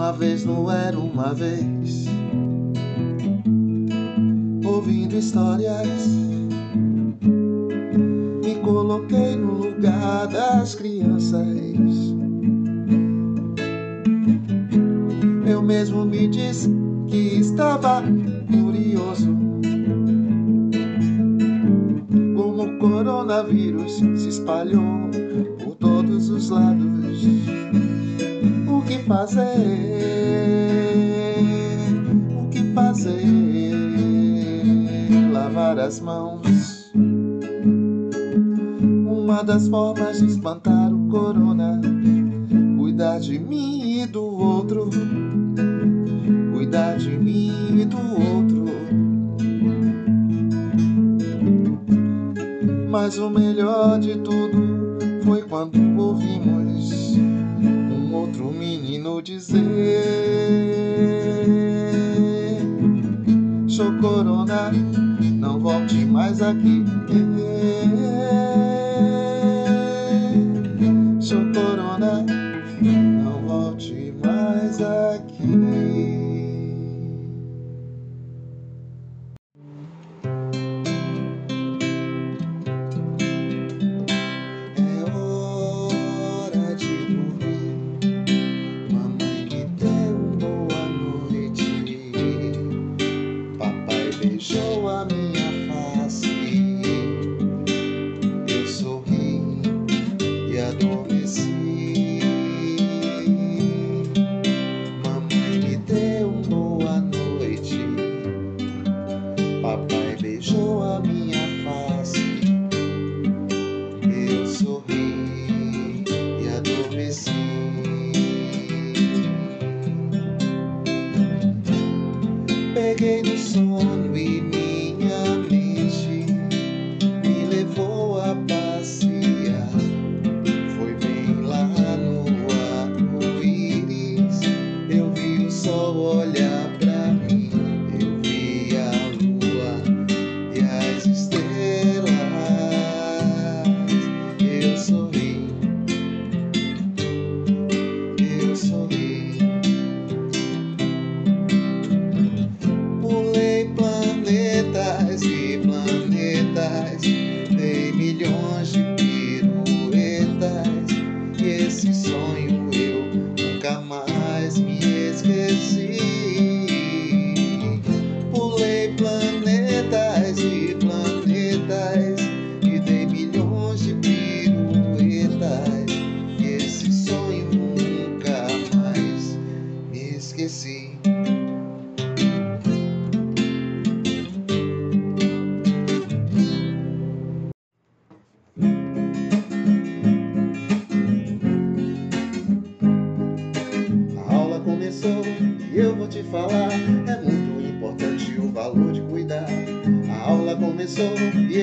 Uma vez não era uma vez, ouvindo histórias, me coloquei no lugar das crianças. Eu mesmo me disse que estava curioso. Como o coronavírus se espalhou por todos os lados o que fazer? Fazer? Lavar as mãos. Uma das formas de espantar o corona. Cuidar de mim e do outro. Cuidar de mim e do outro. Mas o melhor de tudo foi quando ouvimos um outro menino dizer: Show Corona, não volte mais aqui.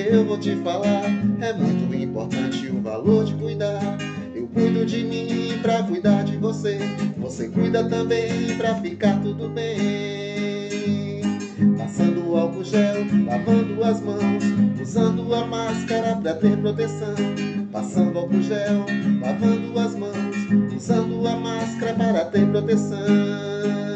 eu vou te falar. É muito importante o valor de cuidar. Eu cuido de mim pra cuidar de você. Você cuida também pra ficar tudo bem. Passando álcool gel, lavando as mãos, usando a máscara pra ter proteção. Passando álcool gel, lavando as mãos, usando a máscara para ter proteção.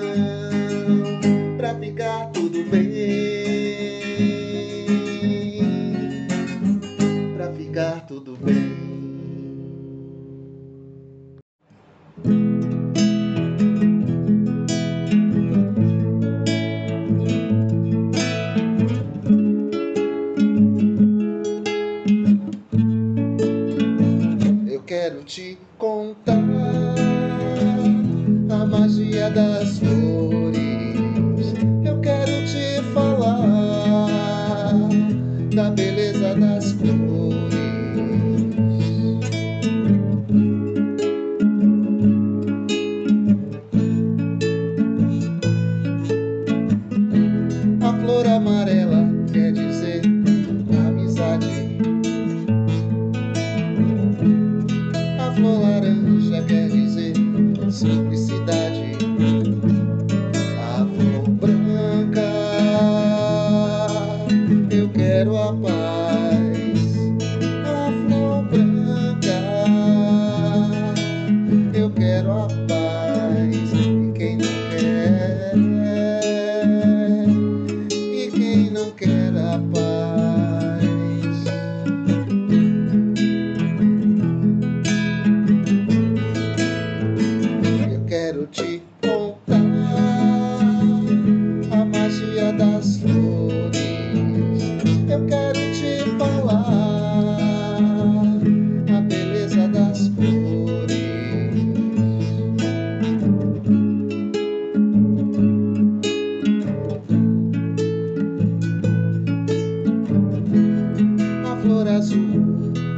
azul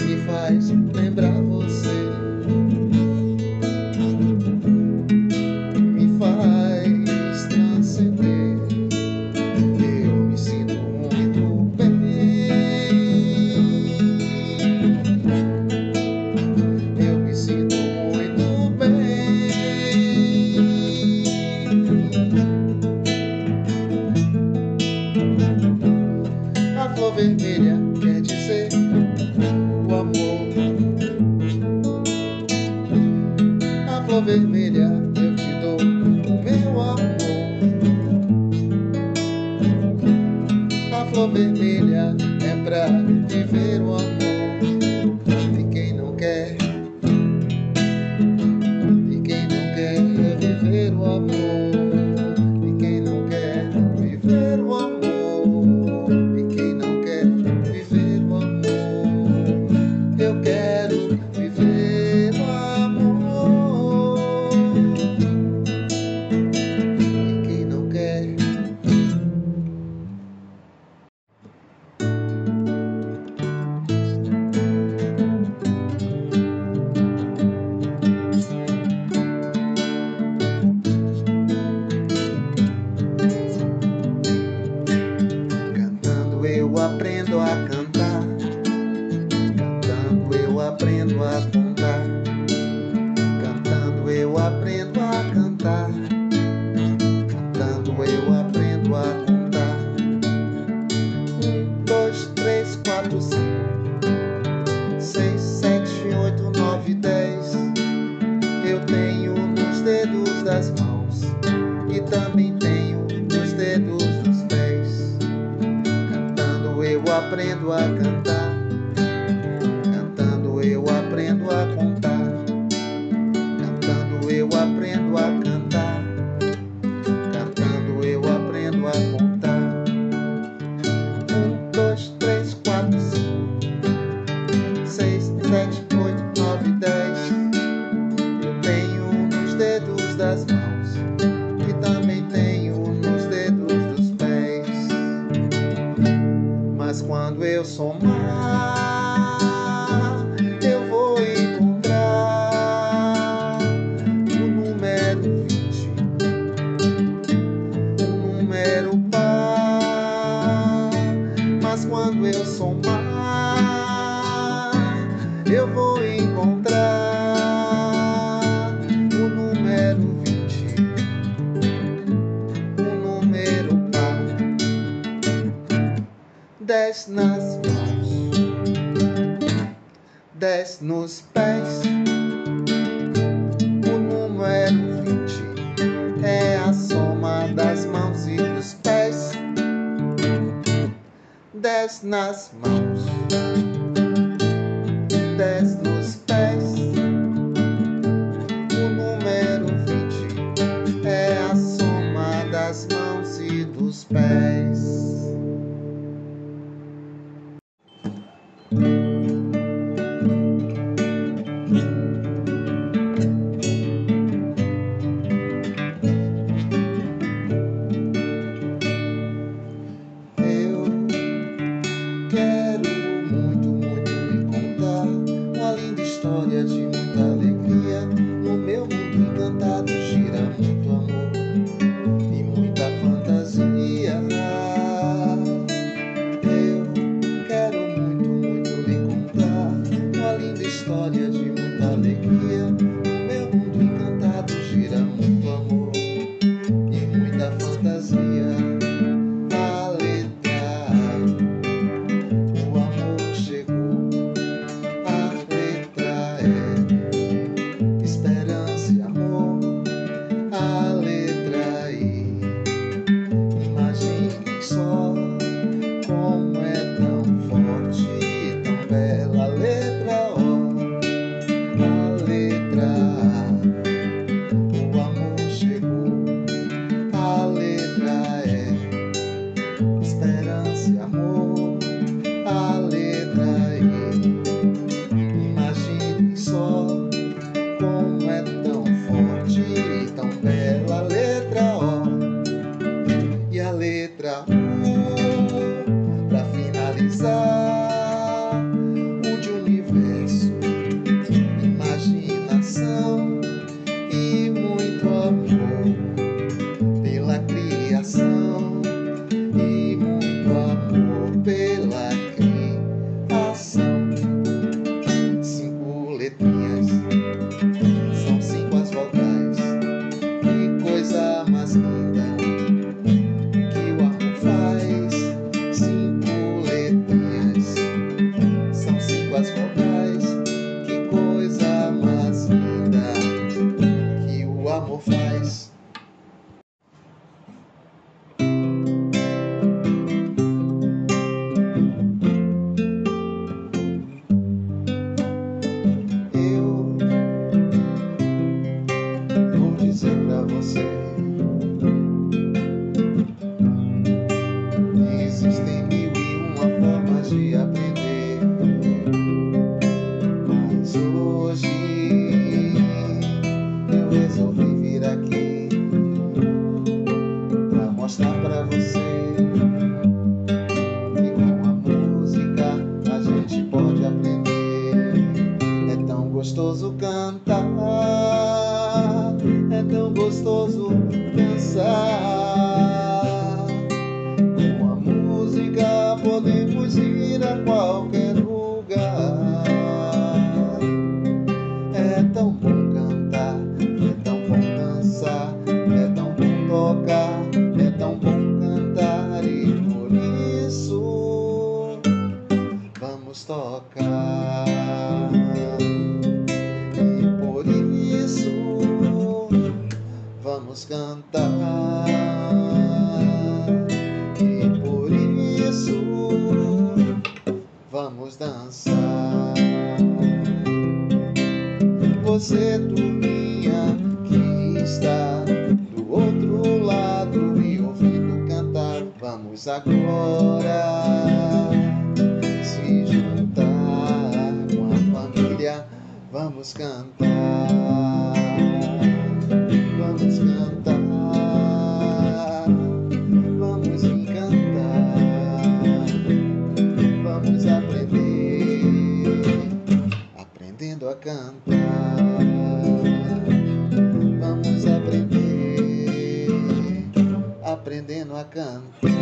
me faz flor vermelha eu te dou, meu amor. A flor vermelha é pra viver eyes. nos toca. E por isso vamos cantar. E por isso vamos dançar. Você tu minha que está do outro lado e ouvindo cantar. Vamos agora. Vamos cantar, vamos cantar, vamos encantar, vamos aprender, aprendendo a cantar. Vamos aprender, aprendendo a cantar.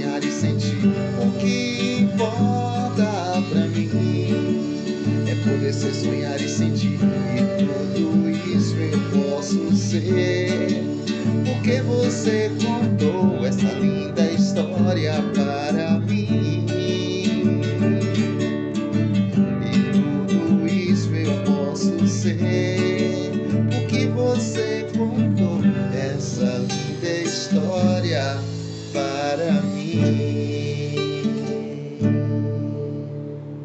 sonhar e sentir o que importa pra mim. É poder ser, sonhar e sentir, e tudo isso eu posso ser. Porque você contou essa linha.